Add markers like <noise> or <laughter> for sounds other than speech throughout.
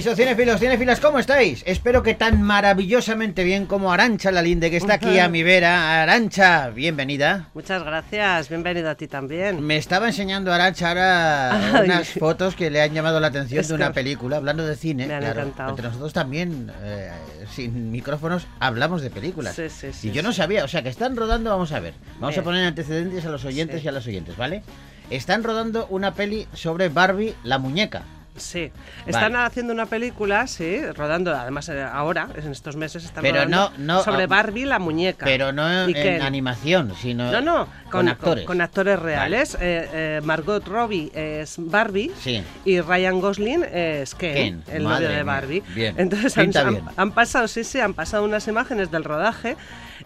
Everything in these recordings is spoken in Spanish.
Cinefilos, cinefilas, ¿cómo estáis? Espero que tan maravillosamente bien como Arancha Lalinde, que está aquí a mi vera. Arancha, bienvenida. Muchas gracias, bienvenido a ti también. Me estaba enseñando Arancha ahora Ay. unas fotos que le han llamado la atención Es de una película, hablando de cine. me han claro. encantado. Entre nosotros también, eh, sin micrófonos, hablamos de películas. Sí, sí, sí, y yo no sabía, o sea, que están rodando, vamos a ver. Vamos a Bien. poner antecedentes a los oyentes y a las oyentes, ¿vale? Están rodando una peli sobre Barbie, la muñeca. Sí, están Vale. haciendo una película, sí, rodando, además eh, ahora, en estos meses, están Pero rodando no- no, sobre ah, Barbie la muñeca. Pero no ¿Y en Ken. animación, sino No, no, con, actores. Con, actores reales. Eh, eh, Margot Robbie es Barbie Sí. y Ryan Gosling es Ken, Ken, el madre novio de. Barbie. Bien, Entonces han, han pasado, sí, sí, han pasado unas imágenes del rodaje.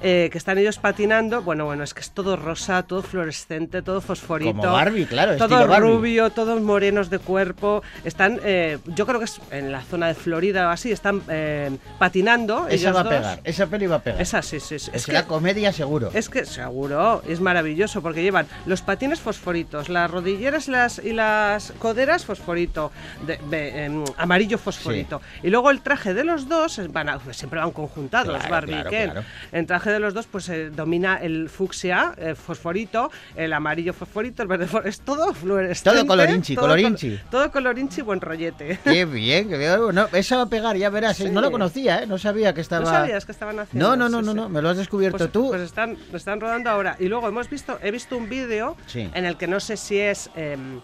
Eh, que están ellos patinando, bueno, bueno, es que es todo rosa, todo fluorescente, todo fosforito. Como Barbie, claro, Todo Barbie. rubio, todos morenos de cuerpo. Están, eh, yo creo que es en la zona de Florida o así, están eh, patinando. Esa va a pegar, esa peli va a pegar. Esa sí, sí, sí. es Es que la comedia seguro. es que seguro, es maravilloso porque llevan los patines fosforitos, las rodilleras y las, y las coderas fosforito, de- de, em, amarillo fosforito. Y luego el traje de los dos, van a- siempre van conjuntados, Claro, Barbie claro, y Ken. claro. El traje de los dos pues eh, domina el fucsia eh, fosforito, el amarillo fosforito, el verde fosforito, es todo fluorescente. Todo colorinchi, todo colorinchi. col- todo colorinchi, buen rollete. Qué bien, que bien. No, esa va a pegar, ya verás. Sí. No lo conocía, ¿eh? No sabía que estaba. ¿No sabías que estaban haciendo? No, no, no, no, no, me lo has descubierto Pues, tú. pues están, están rodando ahora. Y luego hemos visto, he visto un vídeo Sí. en el que no sé si es em,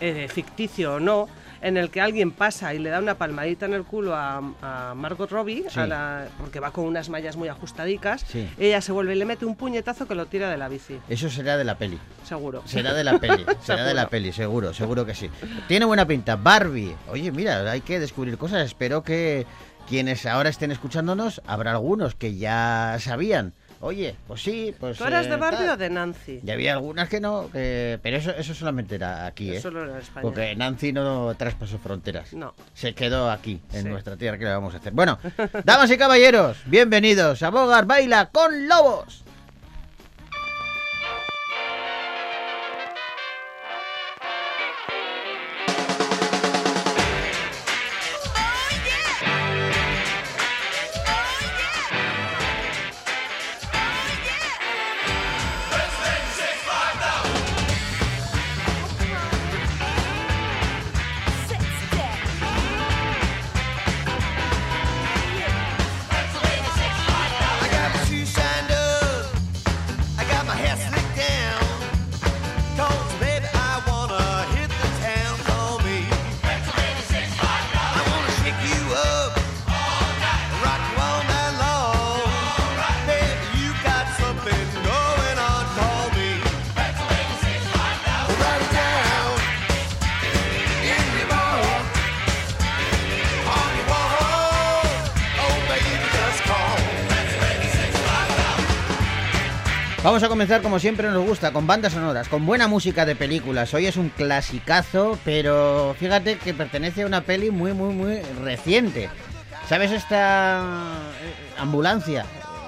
eh, ficticio o no, en el que alguien pasa y le da una palmadita en el culo a, a Margot Robbie, Sí. a la- porque va con unas mallas muy ajustadicas. Sí. Ella se vuelve y le mete un puñetazo que lo tira de la bici, Eso será de la peli. seguro. Será de la peli, <laughs> será de la peli, seguro, seguro que sí. Tiene buena pinta. Barbie. Oye, mira, hay que descubrir cosas. Espero que quienes ahora estén escuchándonos, habrá algunos que ya sabían. Oye, pues sí, pues. ¿Tú eras eh, de Barbie tal. o de Nancy? Y había algunas que no, que- pero eso, eso solamente era aquí, ¿eh? Eso no era en España. Porque Nancy no traspasó fronteras. No. Se quedó aquí, en Sí. nuestra tierra. ¿Qué le vamos a hacer? Bueno, <laughs> damas y caballeros, bienvenidos a Bogar Baila con Lobos. Vamos a comenzar como siempre nos gusta, con bandas sonoras, con buena música de películas. Hoy es un clasicazo, pero fíjate que pertenece a una peli muy, muy, muy reciente. ¿Sabes esta eh, ambulancia?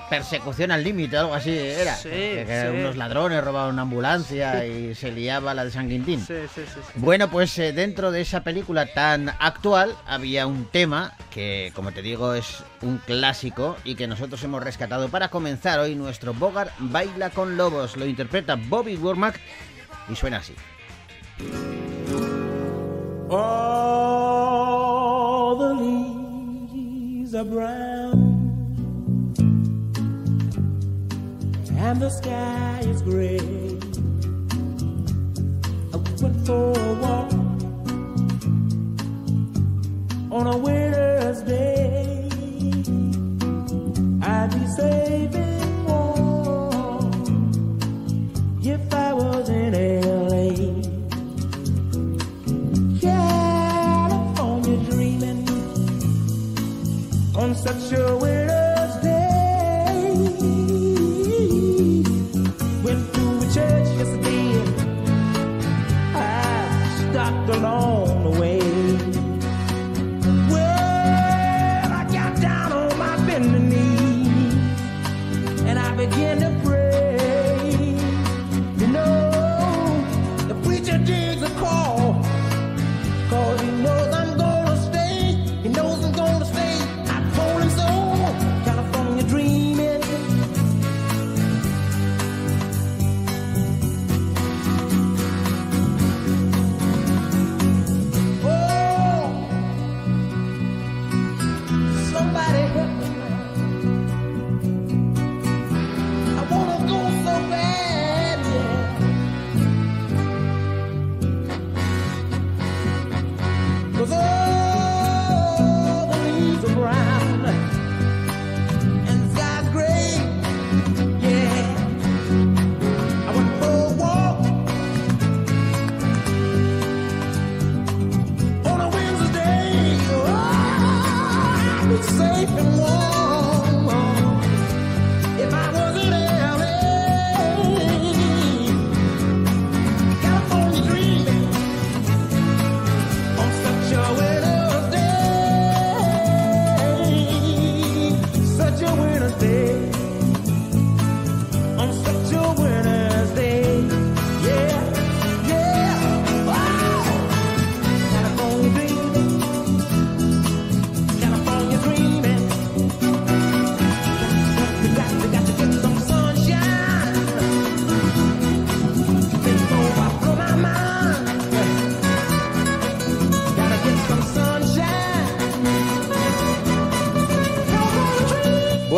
Persecución al límite, algo así era. Sí, que, que sí. unos ladrones robaban una ambulancia y se liaba la de San Quintín. Sí, sí, sí. sí. Bueno, pues eh, dentro de esa película tan actual había un tema que, como te digo, es un clásico y que nosotros hemos rescatado para comenzar hoy nuestro Bogart Baila con Lobos. Lo interpreta Bobby Womack y suena así. All the leaves are brown and the sky is gray. I went for a walk on a winter's day. I'd be saving warm if I was in LA. California dreaming on such a winter's safe and warm.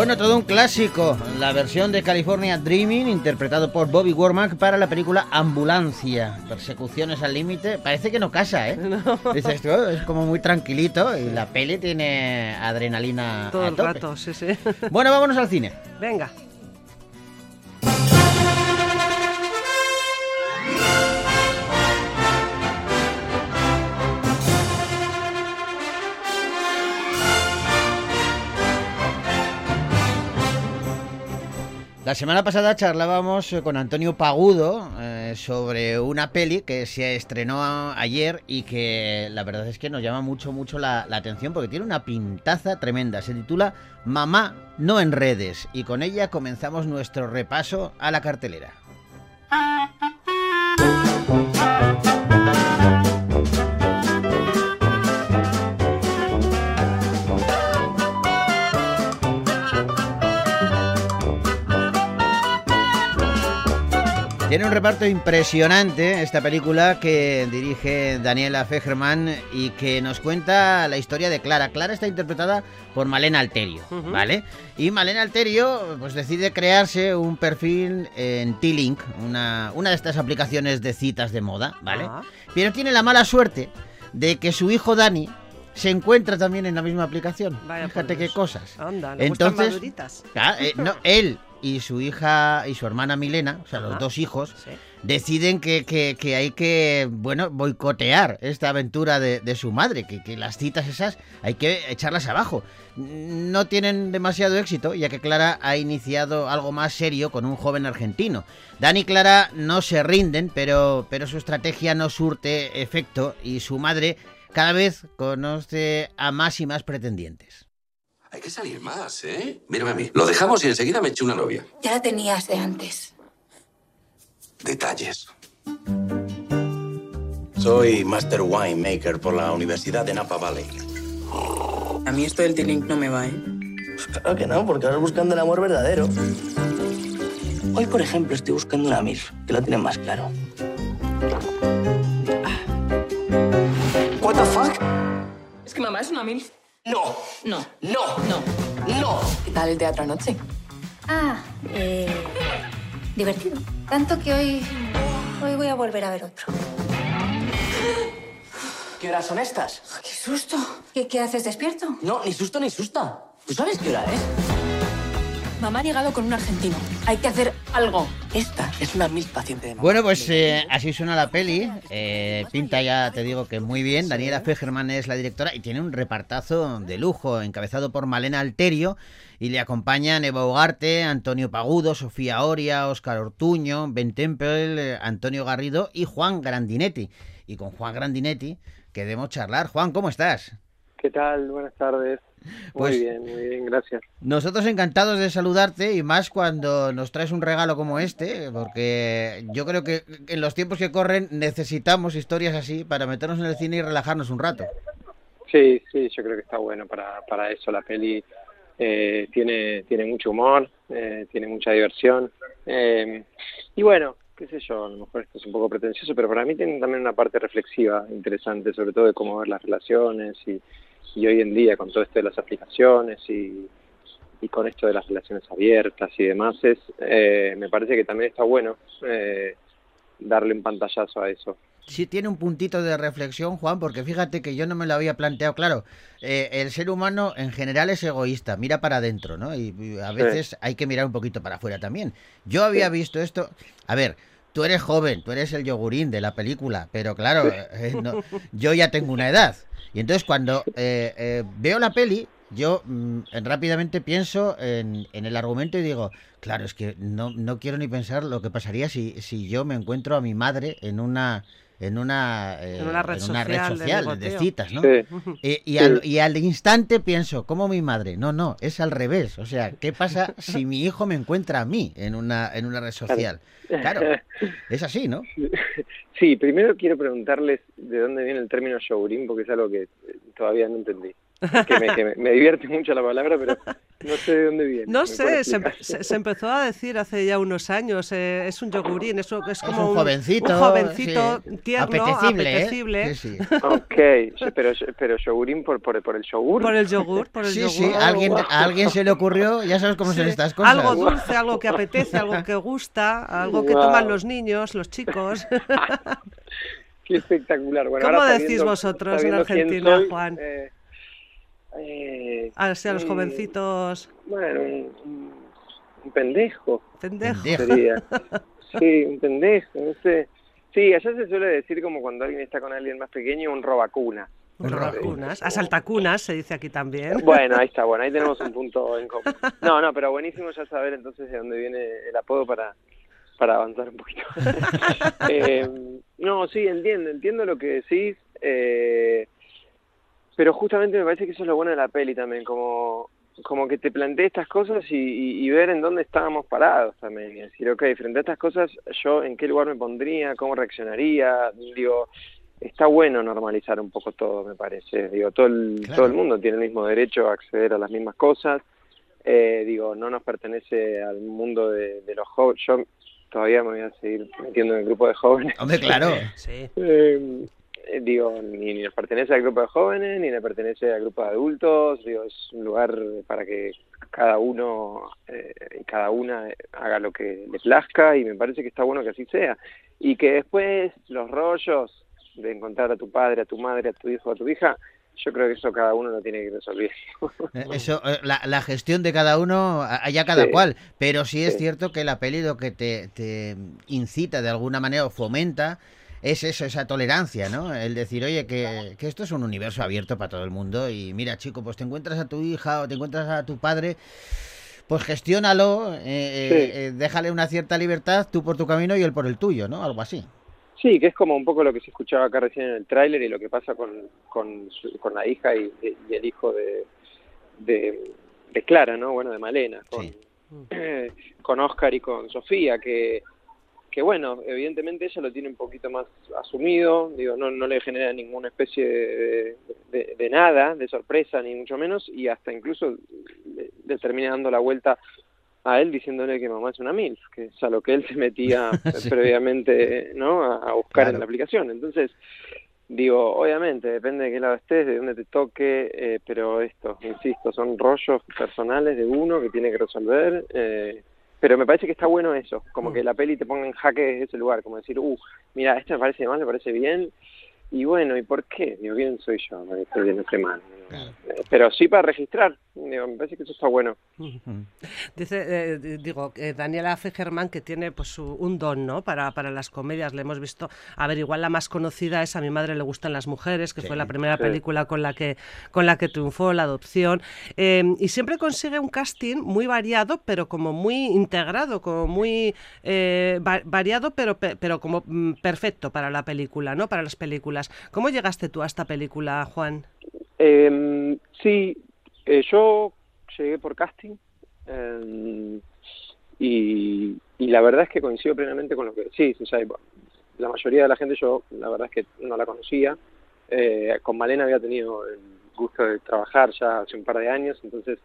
Bueno, todo un clásico. La versión de California Dreaming, interpretado por Bobby Wormack para la película Ambulancia. Persecuciones al límite. Parece que no casa, ¿eh? <laughs> Dices tú, es como muy tranquilito y la peli tiene adrenalina Todo a el tope. rato, sí, sí. Bueno, vámonos al cine. Venga. La semana pasada charlábamos eh, con Antonio Pagudo eh, sobre una peli que se estrenó ayer y que la verdad es que nos llama mucho, mucho la, la atención porque tiene una pintaza tremenda. Se titula Mamá no en redes y con ella comenzamos nuestro repaso a la cartelera. <laughs> Tiene un reparto impresionante esta película que dirige Daniela Fegerman y que nos cuenta la historia de Clara. Clara está interpretada por Malena Alterio. ¿vale? Y Malena Alterio pues decide crearse un perfil en T-Link, una, una de estas aplicaciones de citas de moda, ¿vale? Ah. Pero tiene la mala suerte de que su hijo Dani se encuentra también en la misma aplicación. Vaya Fíjate qué cosas. Anda, le gustan Entonces, maduritas. Ah, eh, no, él y su hija y su hermana Milena, o sea, los dos hijos, Sí. deciden que, que- que hay que, bueno, boicotear esta aventura de, de su madre, que, que las citas esas hay que echarlas abajo. No tienen demasiado éxito, ya que Clara ha iniciado algo más serio con un joven argentino. Dani y Clara no se rinden, pero, pero su estrategia no surte efecto y su madre cada vez conoce a más y más pretendientes. Hay que salir más, ¿eh? Mírame a mí. Lo dejamos y enseguida me eché una novia. Ya la tenías de antes. Detalles. Soy Master Winemaker por la Universidad de Napa Valley. A mí esto del T-Link no me va, ¿eh? Claro que no, porque ahora buscando el amor verdadero. Hoy, por ejemplo, estoy buscando una MILF, que lo tiene más claro. What the fuck? Es que mamá es una mil. No, No, no, no. no. ¿Qué tal el teatro anoche? Ah, eh, divertido. Tanto que hoy, hoy voy a volver a ver otro. ¿Qué horas son estas? ¡Qué susto! ¿Qué, qué haces despierto? No, ni susto ni susta. ¿Tú sabes qué hora es? Mamá ha llegado con un argentino. Hay que hacer algo. Esta es una MILF paciente de mamá. Bueno, pues eh, así suena la peli. Eh, pinta ya, te digo que muy bien. Daniela Fegerman es la directora y tiene un repartazo de lujo, encabezado por Malena Alterio. Y le acompañan Eva Ugarte, Antonio Pagudo, Sofía Oria, Óscar Ortuño, Ben Temple, eh, Antonio Garrido y Juan Grandinetti. Y con Juan Grandinetti queremos charlar. Juan, ¿cómo estás? ¿Qué tal? Buenas tardes. <laughs> Muy Pues- bien, muy bien, gracias. Nosotros encantados de saludarte y más cuando nos traes un regalo como este, porque yo creo que en los tiempos que corren necesitamos historias así para meternos en el cine y relajarnos un rato. Sí, sí, yo creo que está bueno para, para eso. La peli eh, tiene, tiene mucho humor, eh, tiene mucha diversión. eh, y bueno, qué sé yo, a lo mejor esto es un poco pretencioso, pero para mí tiene también una parte reflexiva interesante, sobre todo de cómo ver las relaciones y, y hoy en día con todo esto de las aplicaciones y, y con esto de las relaciones abiertas y demás, es, eh, me parece que también está bueno eh, darle un pantallazo a eso. Sí tiene un puntito de reflexión, Juan, porque fíjate que yo no me lo había planteado. Claro, eh, el ser humano en general es egoísta, mira para adentro, ¿no? Y, y a Sí. veces hay que mirar un poquito para afuera también. Yo había Sí. visto esto. A ver, tú eres joven, tú eres el yogurín de la película, pero claro, eh, no, yo ya tengo una edad. Y entonces cuando eh, eh, veo la peli, yo mm, rápidamente pienso en, en el argumento y digo, claro, es que no, no quiero ni pensar lo que pasaría si, si yo me encuentro a mi madre en una en una, eh, En una red social de social de, ligoteo. citas, ¿no? Sí. Eh, y, Sí. al, y al instante pienso, como mi madre? No, no, es al revés. O sea, ¿qué pasa si mi hijo me encuentra a mí en una, en una red social? Claro, es así, ¿no? Sí, primero quiero preguntarles de dónde viene el término yogurín, porque es algo que todavía no entendí. Que, me, que me- me divierte mucho la palabra, pero no sé de dónde viene. No ¿Me sé, puedes se, se- se empezó a decir hace ya unos años, eh, es un yogurín, es, un- es como un jovencito, un jovencito sí. tierno, Apetecible, ¿eh? apetecible. Sí, sí. Ok, sí, pero, pero yogurín por, por, por el yogur. Por el yogur, por el Sí, yogur. sí, a alguien, a alguien se le ocurrió, ya sabes cómo son Sí, estas cosas. Algo dulce, algo que apetece, algo que gusta, algo que Guau. toman los niños, los chicos. <laughs> Qué espectacular. Bueno, ¿Cómo ahora decís sabiendo- vosotros en sabiendo quién Argentina, soy, Juan? eh, eh, Así a los mm, jovencitos. Bueno, un, un- un pendejo. Pendejo. Sería. <laughs> Sí, un pendejo, no sé. Sí, allá se suele decir como cuando alguien está con alguien más pequeño, un robacuna. Un robacunas. Asaltacunas se dice aquí también. <laughs> Bueno, ahí está, bueno, ahí tenemos un punto en común. No, no, pero buenísimo ya saber entonces de dónde viene el apodo para, para avanzar un poquito. <laughs> Eh, no, sí, entiendo, entiendo lo que decís, eh, pero justamente me parece que eso es lo bueno de la peli también, como, como que te planteé estas cosas y, y- y ver en dónde estábamos parados también, y decir, ok, frente a estas cosas, yo en qué lugar me pondría, cómo reaccionaría, digo, está bueno normalizar un poco todo, me parece. Digo, todo el, Claro. todo el mundo tiene el mismo derecho a acceder a las mismas cosas. Eh, digo, no nos pertenece al mundo de, de los jóvenes. Yo todavía me voy a seguir metiendo en el grupo de jóvenes. Hombre, claro. Sí. <laughs> Eh, eh, digo, ni, ni nos pertenece al grupo de jóvenes, ni le pertenece al grupo de adultos. Digo, es un lugar para que cada uno eh, y cada una haga lo que le plazca y me parece que está bueno que así sea. Y que después los rollos de encontrar a tu padre, a tu madre, a tu hijo, a tu hija, yo creo que eso cada uno lo tiene que resolver. Eh, Eso, eh, la, la gestión de cada uno, allá cada Sí. cual. Pero sí es Sí. cierto que la peli lo que te, te incita de alguna manera o fomenta es eso, esa tolerancia, ¿no? El decir, oye, que, que esto es un universo abierto para todo el mundo y mira, chico, pues te encuentras a tu hija o te encuentras a tu padre, pues gestiónalo, eh, eh, Sí. eh, déjale una cierta libertad, tú por tu camino y él por el tuyo, ¿no? Algo así. Sí, que es como un poco lo que se escuchaba acá recién en el tráiler y lo que pasa con, con, su- con la hija y, y el hijo de, de, de Clara, ¿no? Bueno, de Malena, con, Sí. <clears throat> con Oscar y con Sofía, que, que bueno, evidentemente ella lo tiene un poquito más asumido, digo, no, no le genera ninguna especie de, de- de nada, de sorpresa, ni mucho menos, y hasta incluso le, le termina dando la vuelta a él diciéndole que mamá es una MILF, que es a lo que él se metía <laughs> Sí. previamente ¿no? a, a buscar Claro. en la aplicación. Entonces, digo, obviamente, depende de qué lado estés, de dónde te toque, eh, pero esto, insisto, son rollos personales de uno que tiene que resolver. eh, pero me parece que está bueno eso, como que la peli te ponga en jaque desde ese lugar, como decir, uh, mira, esto me parece mal, me parece bien, y bueno, ¿y por qué? Digo, ¿quién soy yo esté bien o esté mal? Claro. Pero sí para registrar, me parece que eso está bueno. Dice, eh, di- digo, eh, Daniela Fegerman que tiene pues su- un don, ¿no? Para, para las comedias, le hemos visto, a ver, igual la más conocida es A mi madre le gustan las mujeres, que Sí, fue la primera sí. película con la que con la que triunfó la adopción, Eh, y siempre consigue un casting muy variado, pero como muy integrado, como muy eh, va- variado, pero pe- pero como mm, perfecto para la película, ¿no? Para las películas. ¿Cómo llegaste tú a esta película, Juan? Eh, sí, eh, yo llegué por casting eh, y, la verdad es que coincido plenamente con lo que decís. O sea, la mayoría de la gente yo la verdad es que no la conocía. Eh, con Malena había tenido el gusto de trabajar ya hace un par de años, entonces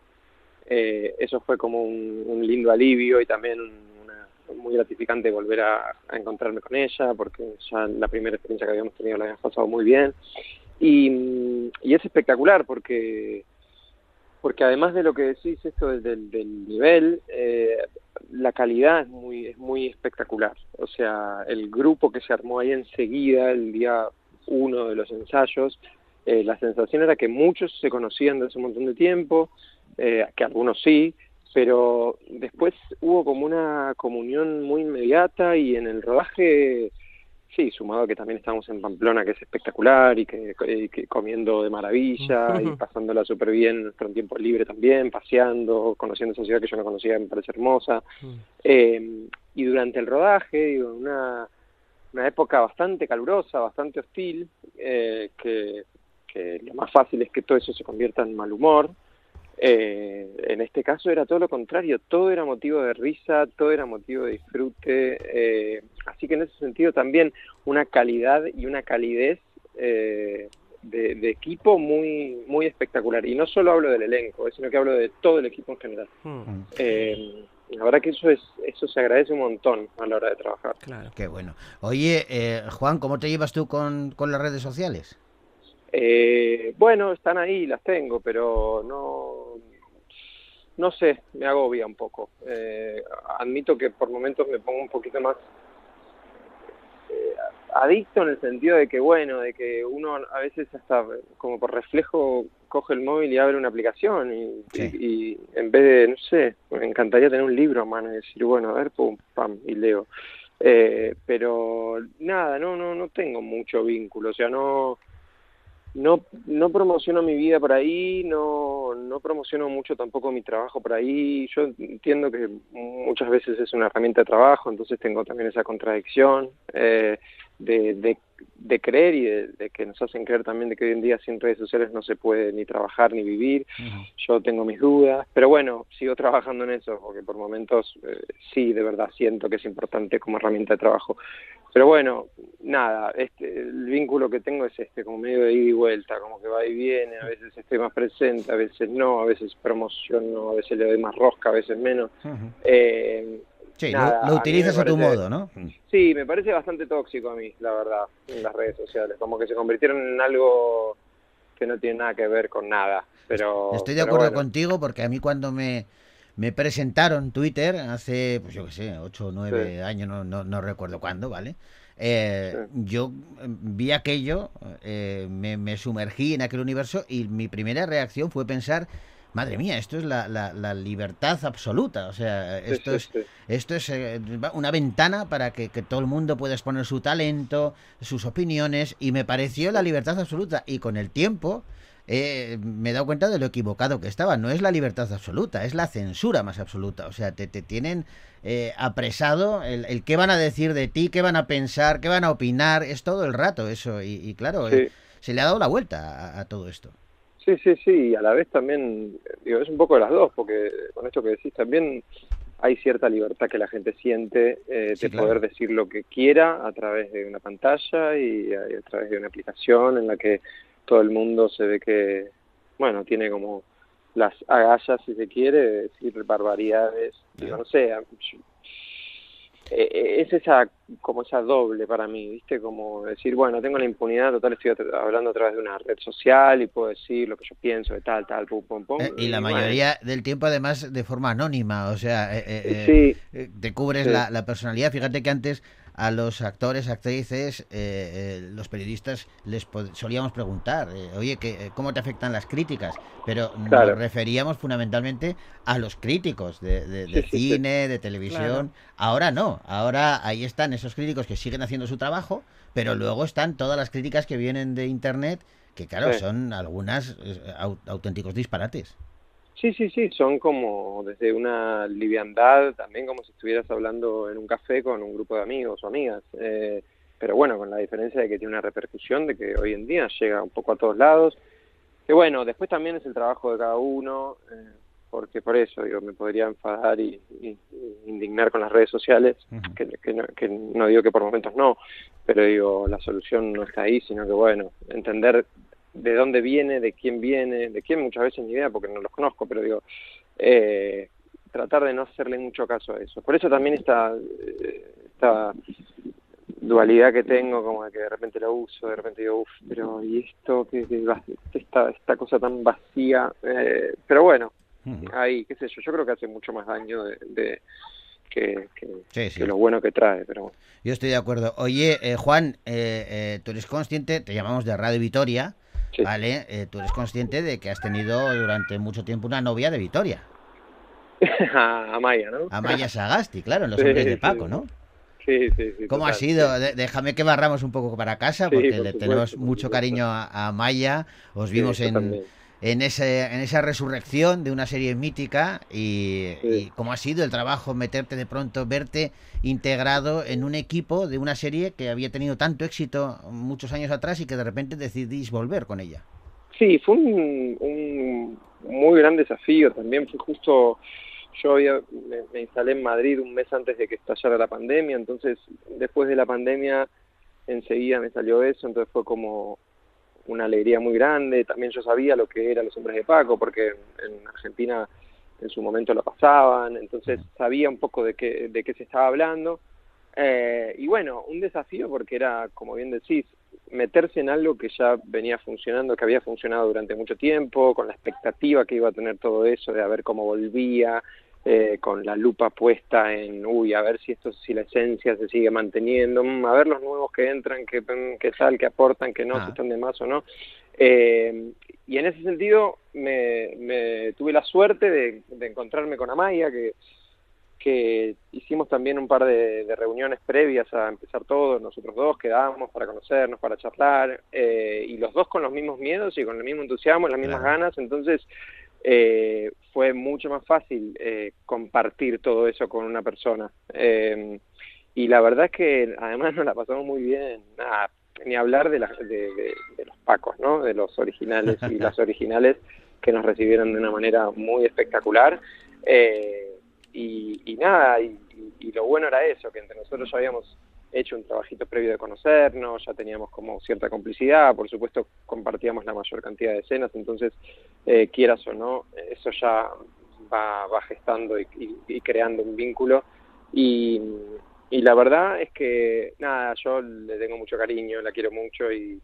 eh, eso fue como un, lindo alivio y también un- una, muy gratificante volver a, a encontrarme con ella porque ya la primera experiencia que habíamos tenido la habíamos pasado muy bien. Y, y es espectacular porque porque además de lo que decís esto del, del nivel eh, la calidad es muy es muy espectacular. O sea el grupo que se armó ahí enseguida el día uno de los ensayos eh, la sensación era que muchos se conocían desde hace un montón de tiempo eh, que algunos sí pero después hubo como una comunión muy inmediata y en el rodaje Sí, sumado a que también estamos en Pamplona, que es espectacular, y que, y que comiendo de maravilla, y pasándola súper bien en nuestro tiempo libre también, paseando, conociendo esa ciudad que yo no conocía, me parece hermosa. Eh, y durante el rodaje, digo, una, una época bastante calurosa, bastante hostil, eh, que, que lo más fácil es que todo eso se convierta en mal humor. Eh, en este caso era todo lo contrario, todo era motivo de risa, todo era motivo de disfrute, eh, así que en ese sentido también una calidad y una calidez eh, de, de equipo muy muy espectacular. Y no solo hablo del elenco, eh, sino que hablo de todo el equipo en general. Hmm. Eh, la verdad que eso es eso se agradece un montón a la hora de trabajar. Claro. Qué bueno. Oye, eh, Juan, ¿cómo te llevas tú con, con las redes sociales? Eh, bueno, están ahí, las tengo, pero no, no sé, me agobia un poco. Eh, admito que por momentos me pongo un poquito más eh, adicto en el sentido de que, bueno, de que uno a veces hasta como por reflejo coge el móvil y abre una aplicación y, Sí. y- y en vez de, no sé, me encantaría tener un libro a mano y decir, bueno, a ver, pum, pam, y leo. Eh, pero nada, no, no, no tengo mucho vínculo, o sea, no, no, no promociono mi vida por ahí, no, no promociono mucho tampoco mi trabajo por ahí. Yo entiendo que muchas veces es una herramienta de trabajo, entonces tengo también esa contradicción eh, de, de, de creer y de, de que nos hacen creer también de que hoy en día sin redes sociales no se puede ni trabajar ni vivir. Yo tengo mis dudas, pero bueno, sigo trabajando en eso, porque por momentos eh, sí, de verdad siento que es importante como herramienta de trabajo. Pero bueno, nada, este, el vínculo que tengo es este, como medio de ida y vuelta, como que va y viene, a veces estoy más presente, a veces no, a veces promociono, a veces le doy más rosca, a veces menos. Eh, Sí, lo- nada, utilizas a tu parece- modo, ¿no? Sí, me parece bastante tóxico a mí, la verdad, en las redes sociales, como que se convirtieron en algo que no tiene nada que ver con nada. Pero Estoy de acuerdo bueno. contigo porque a mí cuando me, me presentaron Twitter hace, pues yo qué sé, 8 o 9 Sí. años, no, no, no recuerdo cuándo, ¿vale? Eh, Yo eh, vi aquello, eh, me, me sumergí en aquel universo y mi primera reacción fue pensar, madre mía, esto es la, la- la libertad absoluta, o sea, esto sí, es... Esto es eh, una ventana para que, que todo el mundo pueda exponer su talento, sus opiniones, y me pareció la libertad absoluta. Y con el tiempo eh, me he dado cuenta de lo equivocado que estaba. No es la libertad absoluta, es la censura más absoluta. O sea, te, te tienen eh, apresado el, el qué van a decir de ti, qué van a pensar, qué van a opinar. Es todo el rato eso. Y, y claro, Sí. eh, se le ha dado la vuelta a, a todo esto. Sí, sí, sí, y a la vez también, digo, es un poco de las dos, porque con esto que decís también hay cierta libertad que la gente siente eh, Sí, de claro. poder decir lo que quiera a través de una pantalla y a, y a través de una aplicación en la que todo el mundo se ve que, bueno, tiene como las agallas, si se quiere, de decir barbaridades, digo, no sé, yo- eh, eh, es esa como esa doble para mí, ¿viste? Como decir, bueno, tengo la impunidad, total estoy hablando a través de una red social y puedo decir lo que yo pienso de tal, tal, pum, pum, pum. Eh, y la bueno, mayoría del tiempo además de forma anónima, o sea, eh, Sí. te cubres Sí. la, la personalidad. Fíjate que antes a los actores, actrices, eh, eh, los periodistas les solíamos preguntar, eh, oye, que, ¿cómo te afectan las críticas? Pero Claro. nos referíamos fundamentalmente a los críticos de, de- de Sí, sí, sí. cine, de televisión. Ahora no, ahora ahí están esos críticos que siguen haciendo su trabajo, pero luego están todas las críticas que vienen de Internet, que claro, Sí. son algunas eh, au- auténticos disparates. Sí, sí, sí, son como desde una liviandad, también como si estuvieras hablando en un café con un grupo de amigos o amigas. Eh, pero bueno, con la diferencia de que tiene una repercusión de que hoy en día llega un poco a todos lados. Que bueno, después también es el trabajo de cada uno, eh, porque por eso digo, me podría enfadar y, y- y indignar con las redes sociales, que, que no, que no digo que por momentos no, pero digo, la solución no está ahí, sino que bueno, entender de dónde viene, de quién viene, de quién muchas veces ni idea porque no los conozco, pero digo, eh, tratar de no hacerle mucho caso a eso. Por eso también esta, eh, esta dualidad que tengo, como de que de repente lo uso, de repente digo, uff, pero ¿y esto? ¿Qué, qué esta, esta cosa tan vacía? Eh, pero bueno, ahí, qué sé yo, yo creo que hace mucho más daño de, de- que, que, Sí, sí. que lo bueno que trae, pero bueno. Yo estoy de acuerdo. Oye, eh, Juan, eh, eh, tú eres consciente, te llamamos de Radio Vitoria, ¿vale? Eh, tú eres consciente de que has tenido durante mucho tiempo una novia de Vitoria, <laughs> a Maya, ¿no? Amaya <laughs> Sagasti, claro, en Los Sí, Hombres de Paco. ¿no? Sí, sí, sí. ¿Cómo ha sido? sí. Déjame que barramos un poco para casa, Sí, porque por le supuesto, tenemos por mucho cariño a, a Amaya. Os vimos en, también. En, ese, en esa resurrección de una serie mítica y, y cómo ha sido el trabajo meterte de pronto, verte integrado en un equipo de una serie que había tenido tanto éxito muchos años atrás y que de repente decidís volver con ella. Sí, fue un, un muy gran desafío también. Fue justo, yo había, me, me instalé en Madrid un mes antes de que estallara la pandemia, entonces después de la pandemia enseguida me salió eso, entonces fue como una alegría muy grande. También yo sabía lo que eran los hombres de Paco, porque en, en Argentina en su momento lo pasaban, entonces sabía un poco de qué, de qué se estaba hablando. Eh, y bueno, un desafío porque era, como bien decís, meterse en algo que ya venía funcionando, que había funcionado durante mucho tiempo, con la expectativa que iba a tener todo eso, de a ver cómo volvía, eh, con la lupa puesta en, uy, a ver si esto, si la esencia se sigue manteniendo, mm, a ver los nuevos que entran, que, mm, que tal, que aportan, que no, Ah. si están de más o no. Eh, y en ese sentido me, me tuve la suerte de, de encontrarme con Amaya, que, que hicimos también un par de, de reuniones previas a empezar todo, nosotros dos quedábamos para conocernos, para charlar, eh, y los dos con los mismos miedos y con el mismo entusiasmo, las mismas ganas, entonces eh, fue mucho más fácil eh, compartir todo eso con una persona. Eh, y la verdad es que además nos la pasamos muy bien, nada, ni hablar de, las- de, de- de los pacos, ¿no? De los originales y <laughs> las originales que nos recibieron de una manera muy espectacular. Eh, y, y nada, y, y- y lo bueno era eso, que entre nosotros ya habíamos hecho un trabajito previo de conocernos, ya teníamos como cierta complicidad, por supuesto compartíamos la mayor cantidad de escenas, entonces eh, quieras o no, eso ya va, gestando y, y- y creando un vínculo. Y, y la verdad es que, nada, yo le tengo mucho cariño, la quiero mucho y,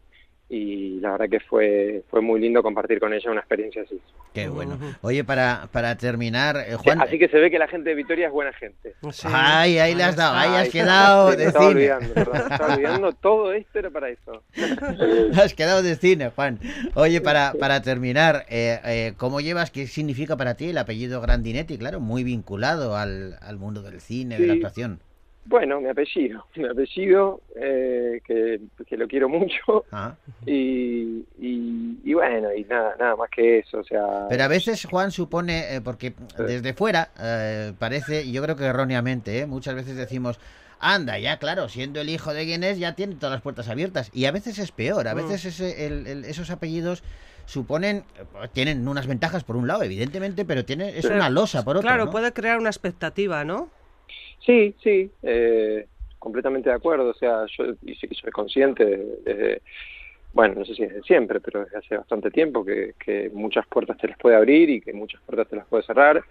y la verdad que fue, fue muy lindo compartir con ella una experiencia así. Qué bueno. Oye, para, para terminar, eh, Juan... Así que se ve que la gente de Vitoria es buena gente. Ay, ahí le has dado, ahí has quedado sí, de estaba cine. olvidando, estaba olvidando, <laughs> todo esto era para eso. <laughs> Has quedado de cine, Juan. Oye, para, para terminar, eh, eh, ¿cómo llevas, qué significa para ti el apellido Grandinetti? Claro, muy vinculado al, al mundo del cine, de la actuación. Bueno, mi apellido, mi apellido, eh, que, que lo quiero mucho, Ah. Y, y, y bueno, y nada, nada más que eso, o sea... Pero a veces Juan supone, eh, porque desde fuera eh, parece, y yo creo que erróneamente, eh, muchas veces decimos, anda, ya claro, siendo el hijo de quien es, ya tiene todas las puertas abiertas. Y a veces es peor, a Mm. veces ese- el- el- esos apellidos suponen, tienen unas ventajas por un lado, evidentemente, pero tiene, es Pero, una losa por otro. Claro, ¿no? puede crear una expectativa, ¿no? Sí, sí, eh, completamente de acuerdo. O sea, yo y sí que soy consciente de- bueno, no sé si desde siempre, pero desde hace bastante tiempo que, que muchas puertas te las puede abrir y que muchas puertas te las puede cerrar.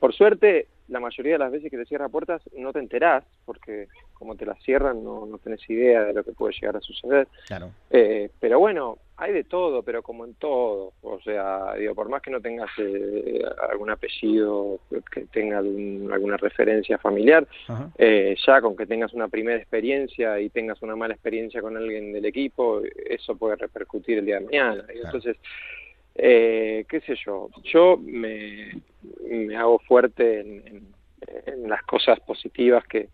Por suerte, la mayoría de las veces que te cierra puertas no te enterás, porque como te las cierran no, no tenés idea de lo que puede llegar a suceder. Claro. Eh, pero bueno, hay de todo, pero como en todo. O sea, digo, por más que no tengas eh, algún apellido que tenga algún- alguna referencia familiar, eh, ya con que tengas una primera experiencia y tengas una mala experiencia con alguien del equipo, eso puede repercutir el día de mañana. Y Entonces, eh, qué sé yo, yo me, me hago fuerte en, en- en las cosas positivas que,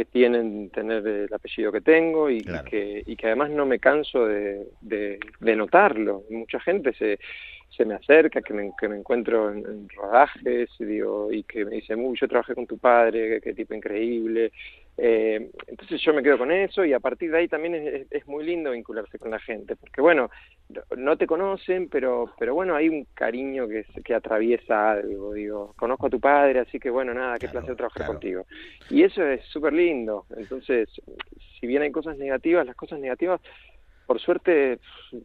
que tienen tener el apellido que tengo y, y que, y que además no me canso de, de, de notarlo. Mucha gente se, se me acerca, que me, que me encuentro en, en rodajes y, digo, y que me dice, uy, yo trabajé con tu padre, qué, qué tipo increíble. Eh, entonces yo me quedo con eso y a partir de ahí también es, es- muy lindo vincularse con la gente, porque bueno, no- te conocen, pero pero bueno, hay un cariño que, que atraviesa algo, digo, conozco a tu padre, así que bueno, nada, qué placer trabajar contigo. Y eso es súper lindo, entonces, si bien hay cosas negativas, las cosas negativas, por suerte,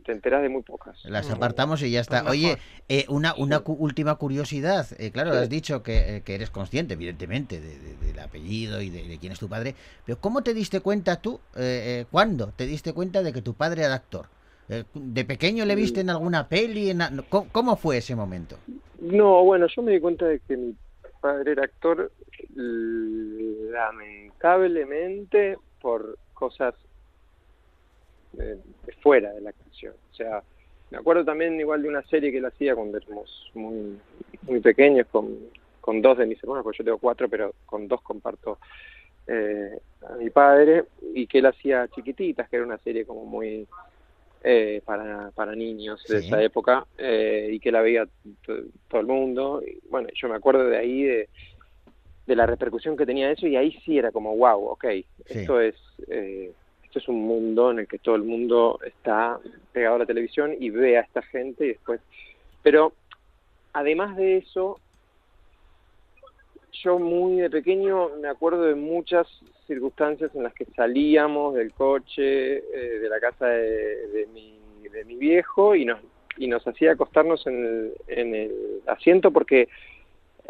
te enterás de muy pocas. Las apartamos y ya está. Pues Oye, mejor. eh, una, una cu- última curiosidad. Eh, claro, Sí. has dicho que, eh, que eres consciente, evidentemente, de- de- del apellido y de, de quién es tu padre. Pero ¿cómo te diste cuenta tú, eh, eh, cuándo te diste cuenta de que tu padre era actor? ¿De pequeño le viste en alguna peli? En no, ¿Cómo, cómo fue ese momento? No, bueno, yo me di cuenta de que mi padre era actor lamentablemente por cosas de, de fuera de la actuación. O sea, me acuerdo también igual de una serie que él hacía cuando éramos muy, muy pequeños con, con dos de mis hermanos, porque yo tengo cuatro, pero con dos comparto eh, a mi padre, y que él hacía Chiquititas, que era una serie como muy eh, para, para niños de Sí. esa época, eh, y que la veía to- todo el mundo. Y, bueno, yo me acuerdo de ahí de, de la repercusión que tenía eso, y ahí sí era como, wow, ok, Sí. esto es... Esto es un mundo en el que todo el mundo está pegado a la televisión y ve a esta gente y después... Pero además de eso, yo muy de pequeño me acuerdo de muchas circunstancias en las que salíamos del coche, eh, de la casa de, de mi, de mi viejo y nos y nos hacía acostarnos en el asiento porque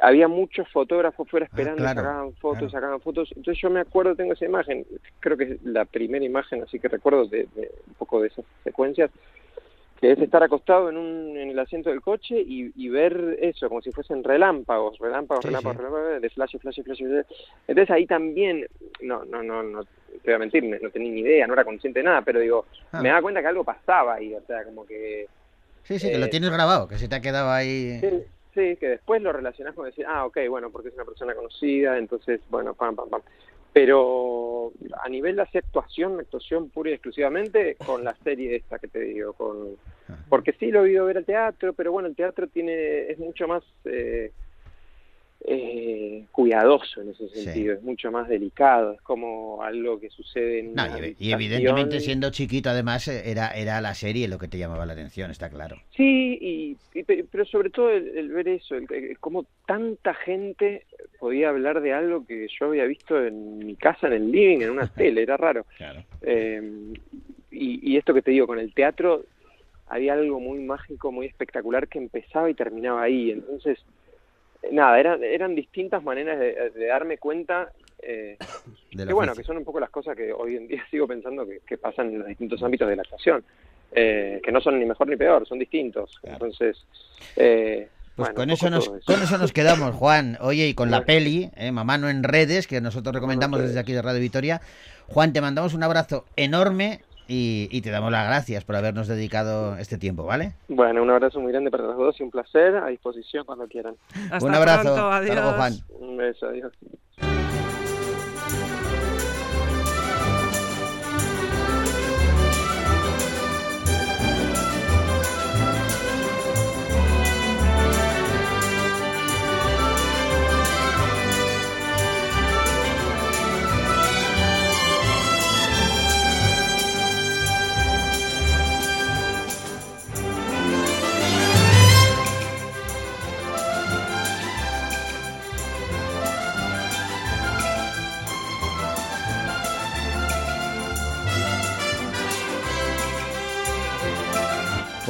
había muchos fotógrafos fuera esperando, claro, sacaban fotos, sacaban fotos. Entonces yo me acuerdo, tengo esa imagen, creo que es la primera imagen, así que recuerdo de, de un poco de esas secuencias, que es estar acostado en, un, en el asiento del coche y, y ver eso, como si fuesen relámpagos, relámpagos, Sí, relámpagos, sí. relámpagos, de flash, flash, flash, flash. Entonces ahí también, no, no, no, no te voy a mentir, no tenía ni idea, no era consciente de nada, pero digo, Ah. me daba cuenta que algo pasaba ahí, o sea, como que... Sí, sí, que lo Eh, tienes grabado, que se te ha quedado ahí. Sí, sí, que después lo relacionás con decir, ah, ok, bueno, porque es una persona conocida, entonces, bueno, pam, pam, pam. Pero a nivel de hacer actuación, actuación pura y exclusivamente con la serie esta que te digo, con porque sí lo he ido ver al teatro, pero bueno, el teatro tiene es mucho más eh, eh, cuidadoso en ese Sí. sentido, es mucho más delicado, es como algo que sucede en No, una y, evidentemente siendo chiquito además eh, era, era la serie lo que te llamaba la atención, está claro. Sí, y, y pe- pero sobre todo el, el ver eso, el, el- cómo tanta gente podía hablar de algo que yo había visto en mi casa, en el living, en una <laughs> tele, era raro. Claro. Eh, y, y esto que te digo, con el teatro había algo muy mágico, muy espectacular que empezaba y terminaba ahí. Entonces, nada, eran, eran distintas maneras de, de darme cuenta. Eh, que bueno, que son un poco las cosas que hoy en día <laughs> sigo pensando que, que pasan en los distintos ámbitos de la actuación, eh, que no son ni mejor ni peor, son distintos. Entonces, eh, Pues bueno, con eso, nos, eso. con eso nos quedamos, Juan. Oye, y con la peli, eh, Mamá no en redes, que nosotros recomendamos desde aquí de Radio Vitoria. Juan, te mandamos un abrazo enorme y, y te damos las gracias por habernos dedicado este tiempo, ¿vale? Bueno, un abrazo muy grande para los dos y un placer, a disposición cuando quieran. Hasta un abrazo. pronto, Hasta luego, adiós. Juan. Un beso, adiós.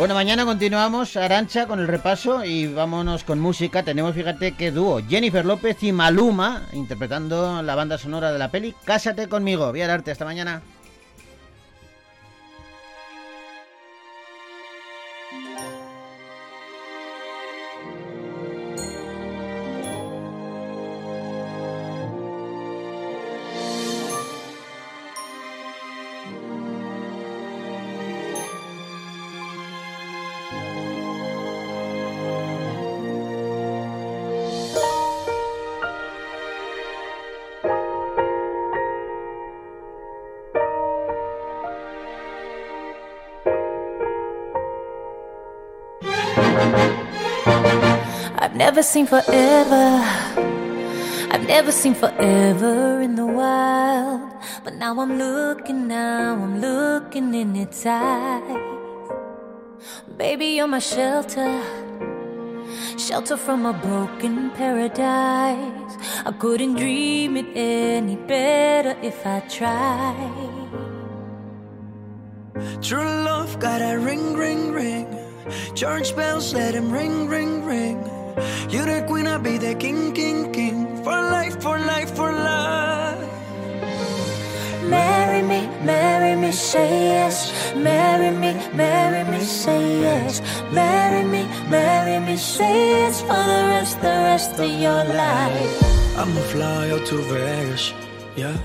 Bueno, mañana continuamos, Arancha, con el repaso y vámonos con música. Tenemos, fíjate, qué dúo. Jennifer López y Maluma interpretando la banda sonora de la peli Cásate conmigo. Voy a darte hasta mañana. Never seen forever. I've never seen forever in the wild. But now I'm looking, now I'm looking in its eyes. Baby, you're my shelter. Shelter from a broken paradise. I couldn't dream it any better if I tried. True love got a ring, ring, ring. Church bells let him ring, ring, ring. You the queen, I'll be the king, king, king. For life, for life, for life. Marry me, marry me, say yes. Marry me, marry me, say yes. Marry me, marry me, say yes for the rest, the rest of your life. I'ma fly out to Vegas. Yeah,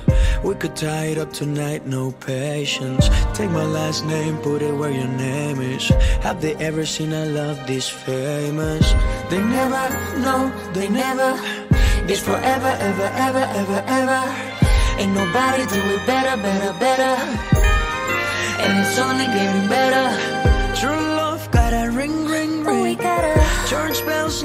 we could tie it up tonight, no patience. Take my last name, put it where your name is. Have they ever seen a love this famous? They never, no, they never. It's forever, ever, ever, ever, ever. Ain't nobody do it better, better, better. And it's only getting better. True love got a ring, ring, Oh, we ring. gotta, Church bells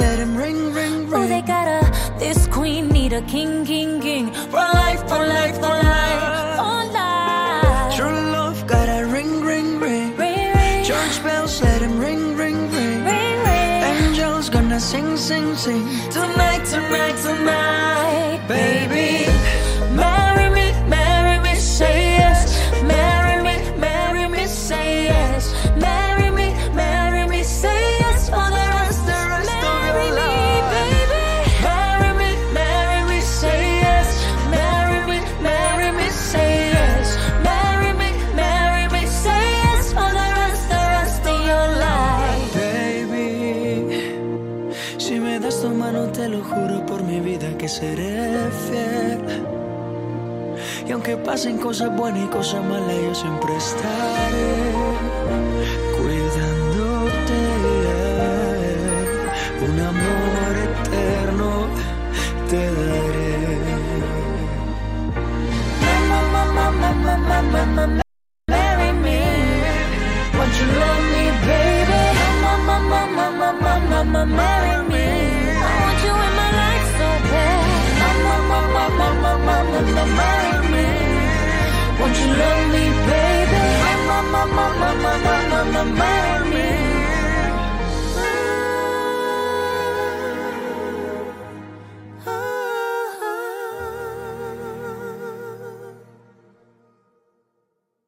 a king, king, king. For life, for life, for life, for life. True love got a ring, ring, ring. Ring, ring, Church bells let him ring, ring, ring. ring, ring. Angels gonna sing, sing, sing. Tonight, tonight, tonight, Baby, seré fiel. Y aunque pasen cosas buenas y cosas malas, yo siempre estaré cuidándote. Un amor eterno te daré.